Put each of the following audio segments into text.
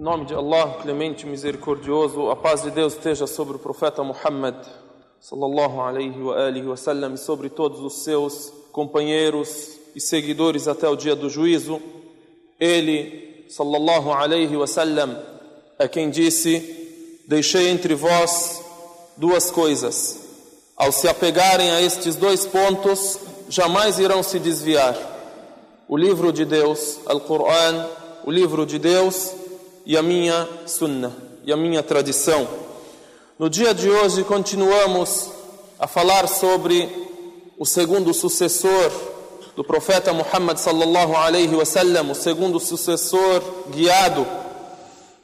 Em nome de Allah, clemente misericordioso, a paz de Deus esteja sobre o profeta Muhammad, sallallahu alaihi wa alihi wa sallam, e sobre todos os seus companheiros e seguidores até o dia do juízo. Ele, sallallahu alaihi wa sallam, é quem disse: Deixei entre vós duas coisas. Ao se apegarem a estes dois pontos, jamais irão se desviar. O livro de Deus, Al-Quran, o livro de Deus e a minha sunnah, e a minha tradição. No dia de hoje continuamos a falar sobre o segundo sucessor do profeta Muhammad sallallahu alaihi wasallam, o segundo sucessor guiado,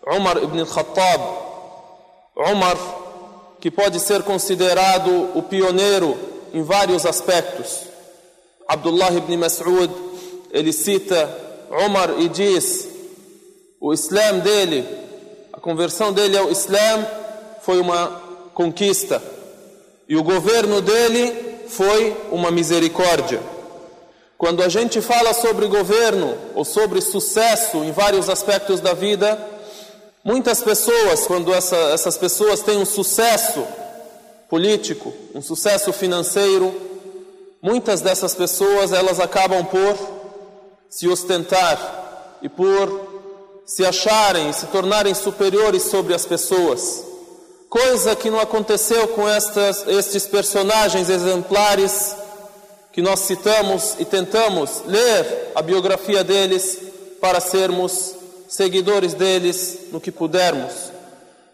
Umar ibn al-Khattab. Umar, que pode ser considerado o pioneiro em vários aspectos. Abdullah ibn Mas'ud, ele cita Umar e diz: o Islã dele, a conversão dele ao Islã foi uma conquista e o governo dele foi uma misericórdia. Quando a gente fala sobre governo ou sobre sucesso em vários aspectos da vida, muitas pessoas, quando essa, essas pessoas têm um sucesso político, um sucesso financeiro, muitas dessas pessoas elas acabam por se ostentar e por se acharem e se tornarem superiores sobre as pessoas. Coisa que não aconteceu com estas, estes personagens exemplares que nós citamos e tentamos ler a biografia deles para sermos seguidores deles no que pudermos.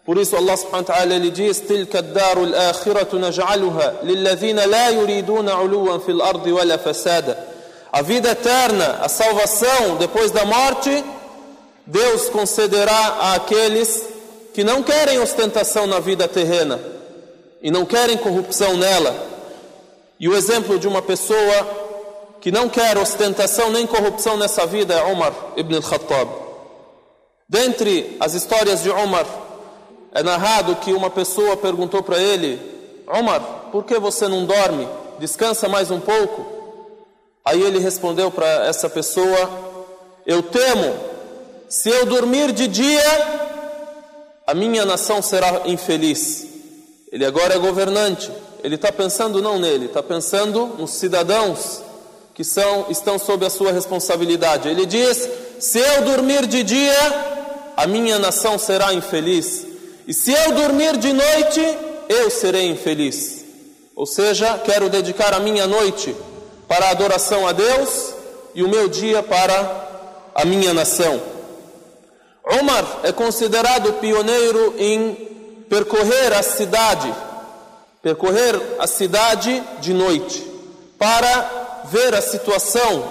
Por isso Allah subhanahu wa ta'ala ele diz: "Tilka ad-daru al-akhiratu la yuriduna 'uluwan fil ardi wala fasada." A vida eterna, a salvação depois da morte, Deus concederá àqueles que não querem ostentação na vida terrena e não querem corrupção nela. E o exemplo de uma pessoa que não quer ostentação nem corrupção nessa vida é Umar ibn al-Khattab. Dentre as histórias de Umar, é narrado que uma pessoa perguntou para ele: Umar, por que você não dorme? Descansa mais um pouco? Aí ele respondeu para essa pessoa: Eu temo se eu dormir de dia, a minha nação será infeliz. Ele agora é governante. Ele está pensando não nele, está pensando nos cidadãos que são, estão sob a sua responsabilidade. Ele diz: se eu dormir de dia, a minha nação será infeliz. E se eu dormir de noite, eu serei infeliz. Ou seja, quero dedicar a minha noite para a adoração a Deus e o meu dia para a minha nação. Umar é considerado pioneiro em percorrer a cidade, percorrer a cidade de noite, para ver a situação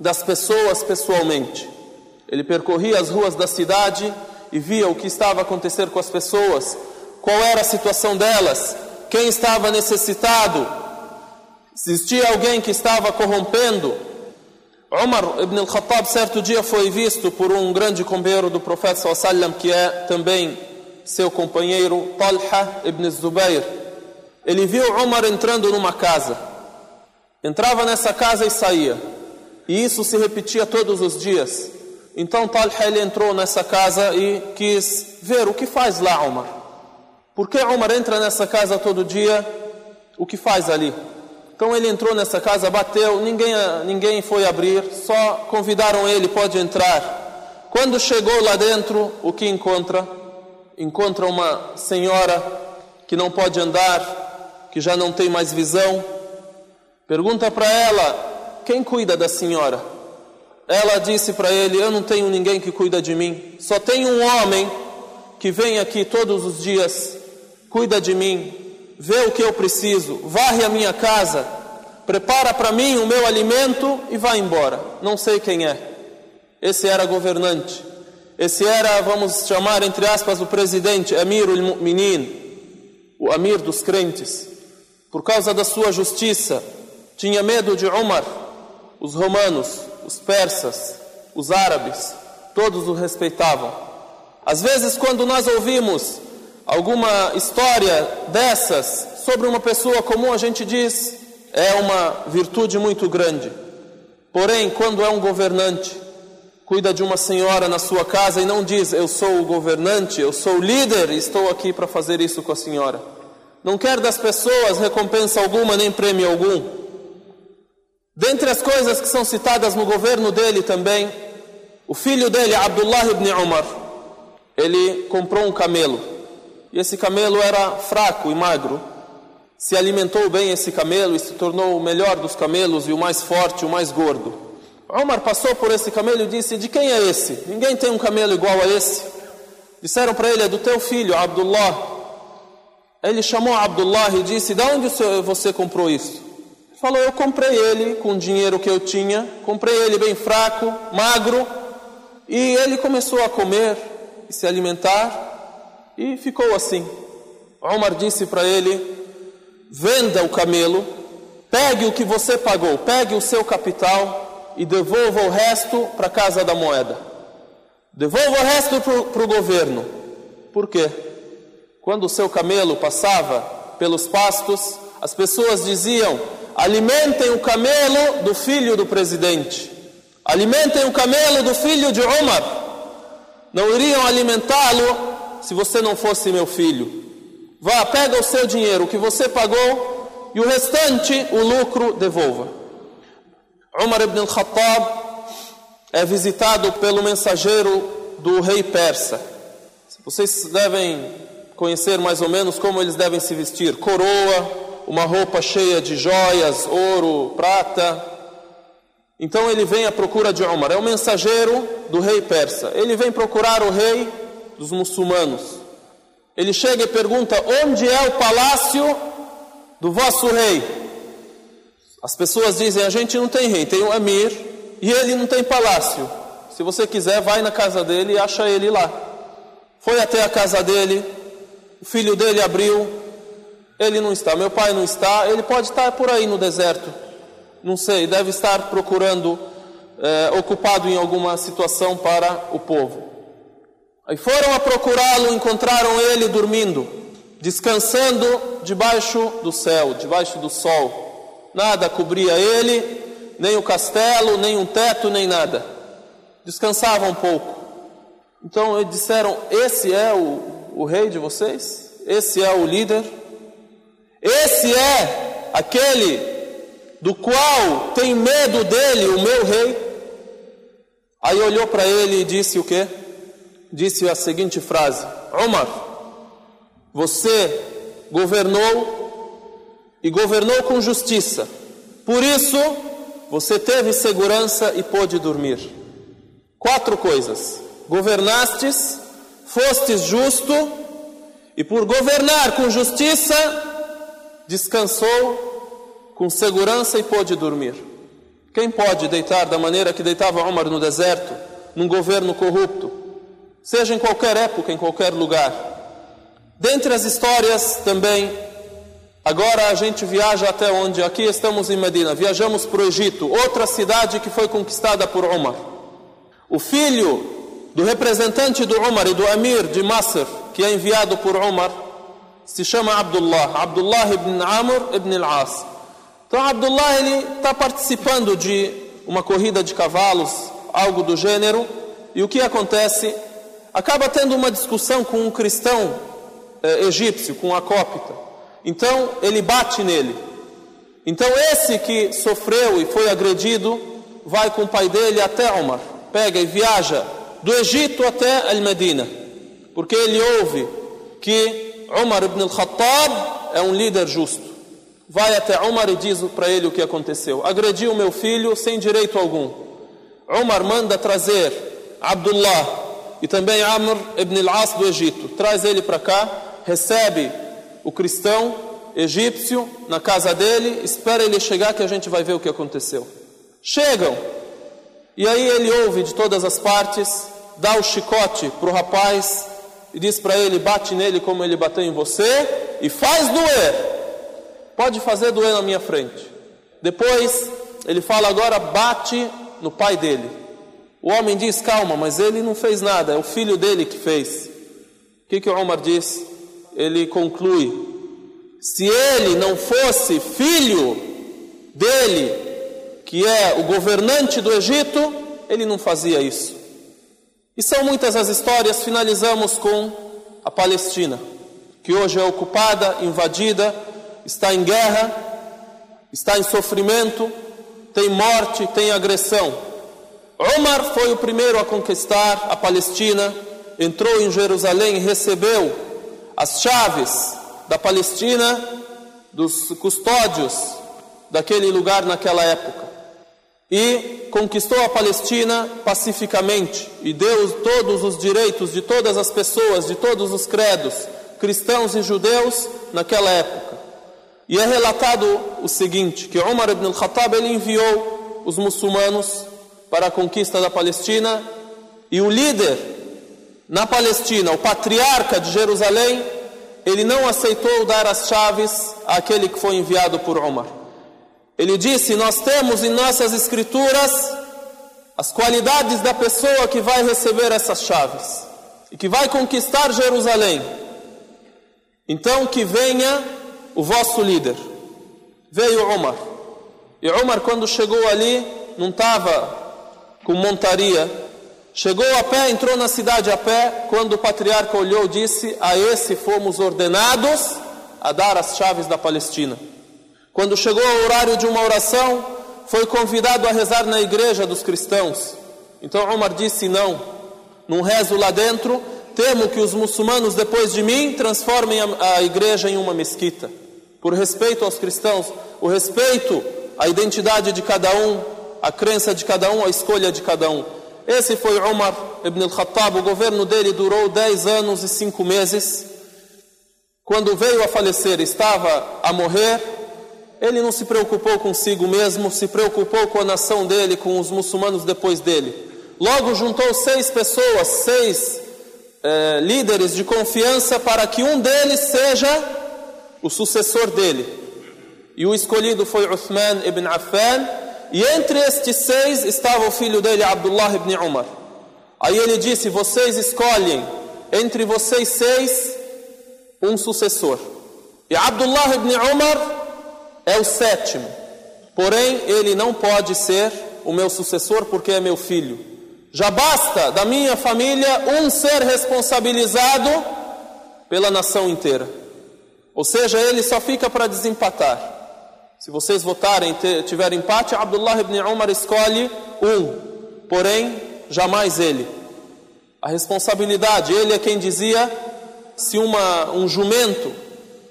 das pessoas pessoalmente. Ele percorria as ruas da cidade e via o que estava a acontecer com as pessoas, qual era a situação delas, quem estava necessitado, existia alguém que estava corrompendo, Umar ibn al-Khattab certo dia foi visto por um grande companheiro do profeta sallam que é também seu companheiro Talha ibn Zubair. Ele viu Umar entrando numa casa. Entrava nessa casa e saía. E isso se repetia todos os dias. Então Talha ele entrou nessa casa e quis ver o que faz lá Umar. Por que Umar entra nessa casa todo dia? O que faz ali? Então ele entrou nessa casa, bateu, ninguém, ninguém foi abrir, só convidaram ele, pode entrar. Quando chegou lá dentro, o que encontra? Encontra uma senhora que não pode andar, que já não tem mais visão. Pergunta para ela: quem cuida da senhora? Ela disse para ele: Eu não tenho ninguém que cuida de mim, só tenho um homem que vem aqui todos os dias, cuida de mim, vê o que eu preciso, varre a minha casa, prepara para mim o meu alimento e vai embora. Não sei quem é. Esse era governante. Esse era, vamos chamar entre aspas, o presidente, Amir al-Mu'minin, o Amir dos crentes. Por causa da sua justiça, tinha medo de Umar. Os romanos, os persas, os árabes, todos o respeitavam. Às vezes, quando nós ouvimos alguma história dessas sobre uma pessoa comum, a gente diz é uma virtude muito grande. Porém, quando é um governante, cuida de uma senhora na sua casa e não diz: Eu sou o governante, eu sou o líder e estou aqui para fazer isso com a senhora. Não quer das pessoas recompensa alguma nem prêmio algum. Dentre as coisas que são citadas no governo dele também, o filho dele, Abdullah ibn Umar, ele comprou um camelo. E esse camelo era fraco e magro. Se alimentou bem esse camelo e se tornou o melhor dos camelos e o mais forte, o mais gordo. Omar passou por esse camelo e disse: De quem é esse? Ninguém tem um camelo igual a esse. Disseram para ele: É do teu filho, Abdullah. Ele chamou Abdullah e disse: De onde você comprou isso? Ele falou: Eu comprei ele com o dinheiro que eu tinha. Comprei ele bem fraco, magro. E ele começou a comer e se alimentar. E ficou assim. Omar disse para ele: Venda o camelo. Pegue o que você pagou. Pegue o seu capital e devolva o resto para a casa da moeda. Devolva o resto para o governo. Por quê? Quando o seu camelo passava pelos pastos, as pessoas diziam: alimentem o camelo do filho do presidente, alimentem o camelo do filho de Omar. Não iriam alimentá-lo se você não fosse meu filho. Vá, pega o seu dinheiro, o que você pagou, e o restante, o lucro, devolva. Umar ibn al-Khattab é visitado pelo mensageiro do rei persa. Vocês devem conhecer mais ou menos como eles devem se vestir: coroa, uma roupa cheia de joias, ouro, prata. Então ele vem à procura de Umar, é o mensageiro do rei persa. Ele vem procurar o rei dos muçulmanos. Ele chega e pergunta: Onde é o palácio do vosso rei? As pessoas dizem: a gente não tem rei, tem o Amir e ele não tem palácio. Se você quiser, vai na casa dele e acha ele lá. Foi até a casa dele, o filho dele abriu, ele não está, meu pai não está, ele pode estar por aí no deserto, não sei, deve estar procurando, é, ocupado em alguma situação para o povo. Aí foram a procurá-lo, encontraram ele dormindo, descansando debaixo do céu, debaixo do sol nada cobria ele, nem o castelo, nem um teto, nem nada. Descansava um pouco. Então eles disseram: Esse é o, o rei de vocês? Esse é o líder? Esse é aquele do qual tem medo dele, o meu rei? Aí olhou para ele e disse o quê? Disse a seguinte frase: Omar, você governou e governou com justiça. Por isso, você teve segurança e pôde dormir. Quatro coisas: governastes, fostes justo, e por governar com justiça, descansou com segurança e pôde dormir. Quem pode deitar da maneira que deitava Omar no deserto, num governo corrupto, seja em qualquer época, em qualquer lugar? Dentre as histórias também Agora a gente viaja até onde? Aqui estamos em Medina. Viajamos para o Egito, outra cidade que foi conquistada por Umar. O filho do representante do Umar e do Amir de Masr, que é enviado por Umar, se chama Abdullah, Abdullah ibn Amr ibn al-As. Então Abdullah ele está participando de uma corrida de cavalos, algo do gênero, e o que acontece? Acaba tendo uma discussão com um cristão eh, egípcio, com um acópita. Então ele bate nele. Então esse que sofreu e foi agredido vai com o pai dele até Omar, pega e viaja do Egito até Al-Medina, porque ele ouve que Omar ibn al-Khattab é um líder justo. Vai até Omar e diz para ele o que aconteceu. Agrediu meu filho sem direito algum. Omar manda trazer Abdullah e também Amr ibn al-As do Egito. Traz ele para cá, recebe o cristão egípcio na casa dele, espera ele chegar que a gente vai ver o que aconteceu. Chegam, e aí ele ouve de todas as partes, dá o chicote para o rapaz e diz para ele: bate nele como ele bateu em você e faz doer. Pode fazer doer na minha frente. Depois ele fala: agora bate no pai dele. O homem diz: calma, mas ele não fez nada, é o filho dele que fez. O que, que o Omar diz? ele conclui: se ele não fosse filho dele, que é o governante do Egito, ele não fazia isso. E são muitas as histórias, finalizamos com a Palestina, que hoje é ocupada, invadida, está em guerra, está em sofrimento, tem morte, tem agressão. Omar foi o primeiro a conquistar a Palestina, entrou em Jerusalém e recebeu as chaves da Palestina dos custódios daquele lugar naquela época. E conquistou a Palestina pacificamente e deu todos os direitos de todas as pessoas, de todos os credos, cristãos e judeus, naquela época. E é relatado o seguinte, que Umar ibn al-Khattab ele enviou os muçulmanos para a conquista da Palestina e o líder na Palestina, o patriarca de Jerusalém, ele não aceitou dar as chaves àquele que foi enviado por Umar. Ele disse: Nós temos em nossas escrituras as qualidades da pessoa que vai receber essas chaves e que vai conquistar Jerusalém. Então que venha o vosso líder. Veio Umar. E Umar, quando chegou ali, não estava com montaria. Chegou a pé, entrou na cidade a pé. Quando o patriarca olhou, disse: A esse fomos ordenados a dar as chaves da Palestina. Quando chegou o horário de uma oração, foi convidado a rezar na igreja dos cristãos. Então Omar disse: Não, não rezo lá dentro. Temo que os muçulmanos, depois de mim, transformem a, a igreja em uma mesquita por respeito aos cristãos, o respeito à identidade de cada um, à crença de cada um, à escolha de cada um. Esse foi Umar ibn al-Khattab, o governo dele durou 10 anos e 5 meses. Quando veio a falecer, estava a morrer, ele não se preocupou consigo mesmo, se preocupou com a nação dele, com os muçulmanos depois dele. Logo juntou seis pessoas, seis eh, líderes de confiança, para que um deles seja o sucessor dele. E o escolhido foi Uthman ibn Affan, e entre estes seis estava o filho dele, Abdullah ibn Umar. Aí ele disse: Vocês escolhem entre vocês seis um sucessor. E Abdullah ibn Umar é o sétimo. Porém, ele não pode ser o meu sucessor porque é meu filho. Já basta da minha família um ser responsabilizado pela nação inteira. Ou seja, ele só fica para desempatar. Se vocês votarem e tiver empate, Abdullah ibn Umar escolhe um, porém, jamais ele. A responsabilidade, ele é quem dizia: se uma, um jumento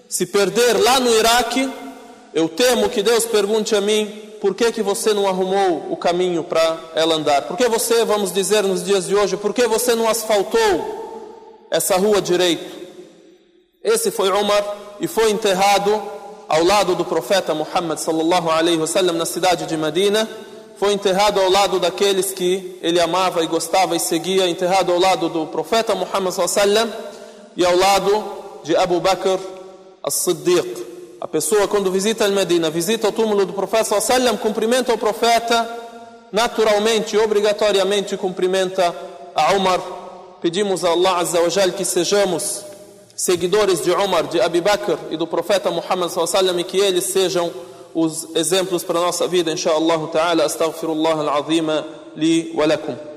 se perder lá no Iraque, eu temo que Deus pergunte a mim: por que, que você não arrumou o caminho para ela andar? Por que você, vamos dizer nos dias de hoje, por que você não asfaltou essa rua direito? Esse foi Umar e foi enterrado ao lado do profeta Muhammad sallallahu alaihi wasallam na cidade de Medina. Foi enterrado ao lado daqueles que ele amava e gostava e seguia, enterrado ao lado do profeta Muhammad sallallahu e ao lado de Abu Bakr as-Siddiq. A pessoa quando visita Medina, visita o túmulo do profeta sallallahu cumprimenta o profeta, naturalmente, obrigatoriamente cumprimenta a Umar. Pedimos a Allah Azza wa Jal que sejamos seguidores de Umar, de Abu Bakr e do profeta Muhammad sallallahu e que eles sejam os exemplos para a nossa vida, inshallah ta'ala. Astaghfirullah al-azim li wa lakum.